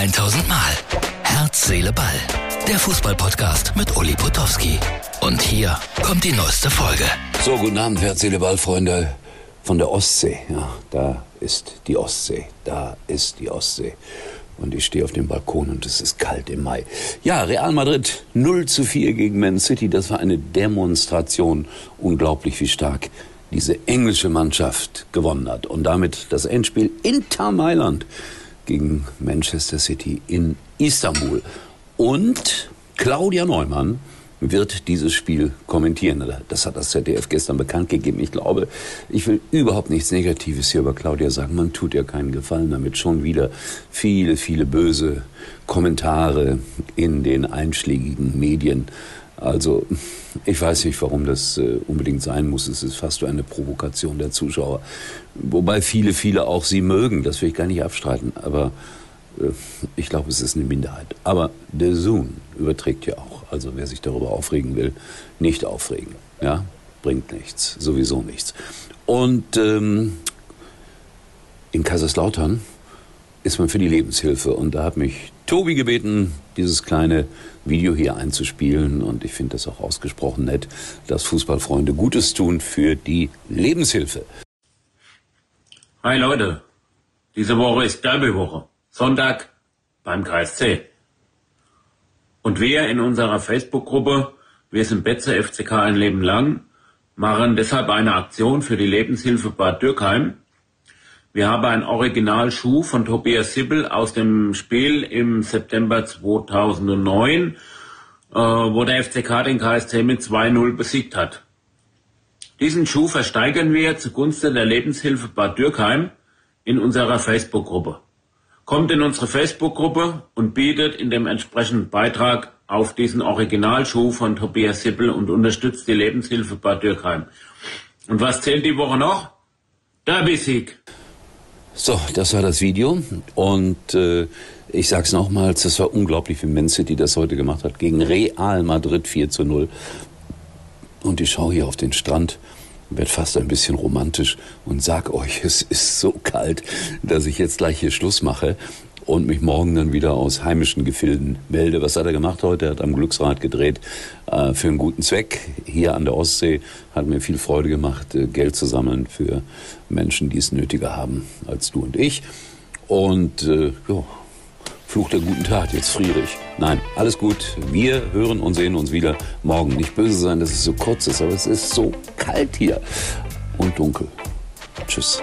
1000 Mal. Herz, Seele, Ball. Der Fußballpodcast mit Uli Potowski. Und hier kommt die neueste Folge. So, guten Abend, Herz, Seele, Ball, Freunde von der Ostsee. Ja, da ist die Ostsee. Da ist die Ostsee. Und ich stehe auf dem Balkon und es ist kalt im Mai. Ja, Real Madrid 0 zu 4 gegen Man City. Das war eine Demonstration. Unglaublich, wie stark diese englische Mannschaft gewonnen hat. Und damit das Endspiel Inter Mailand gegen Manchester City in Istanbul. Und Claudia Neumann wird dieses Spiel kommentieren. Das hat das ZDF gestern bekannt gegeben. Ich glaube, ich will überhaupt nichts Negatives hier über Claudia sagen. Man tut ihr keinen Gefallen damit. Schon wieder viele, viele böse Kommentare in den einschlägigen Medien. Also, ich weiß nicht, warum das äh, unbedingt sein muss. Es ist fast so eine Provokation der Zuschauer. Wobei viele, viele auch sie mögen. Das will ich gar nicht abstreiten. Aber äh, ich glaube, es ist eine Minderheit. Aber der Zoom überträgt ja auch. Also wer sich darüber aufregen will, nicht aufregen. Ja, bringt nichts, sowieso nichts. Und ähm, in Kaiserslautern ist man für die Lebenshilfe und da hat mich Tobi gebeten, dieses kleine Video hier einzuspielen und ich finde das auch ausgesprochen nett, dass Fußballfreunde Gutes tun für die Lebenshilfe. Hi Leute, diese Woche ist Derbywoche. Sonntag beim KSC. Und wir in unserer Facebook-Gruppe, wir sind Betze FCK ein Leben lang, machen deshalb eine Aktion für die Lebenshilfe Bad Dürkheim. Wir haben ein Originalschuh von Tobias Sibbel aus dem Spiel im September 2009, äh, wo der FCK den KSC mit 2-0 besiegt hat. Diesen Schuh versteigern wir zugunsten der Lebenshilfe Bad Dürkheim in unserer Facebook-Gruppe. Kommt in unsere Facebook-Gruppe und bietet in dem entsprechenden Beitrag auf diesen Originalschuh von Tobias Sippel und unterstützt die Lebenshilfe Bad Dürkheim. Und was zählt die Woche noch? Derby-Sieg. So, das war das Video und äh, ich sag's nochmals, das war unglaublich, wie Man City das heute gemacht hat gegen Real Madrid 4 zu 0. Und ich schaue hier auf den Strand werde fast ein bisschen romantisch und sag euch, es ist so kalt, dass ich jetzt gleich hier Schluss mache und mich morgen dann wieder aus heimischen Gefilden melde. Was hat er gemacht heute? Er hat am Glücksrad gedreht äh, für einen guten Zweck. Hier an der Ostsee hat mir viel Freude gemacht, äh, Geld zu sammeln für Menschen, die es nötiger haben als du und ich. Und äh, ja, Fluch der guten Tat, jetzt friere ich. Nein, alles gut. Wir hören und sehen uns wieder morgen. Nicht böse sein, dass es so kurz ist, aber es ist so kalt hier und dunkel. Tschüss.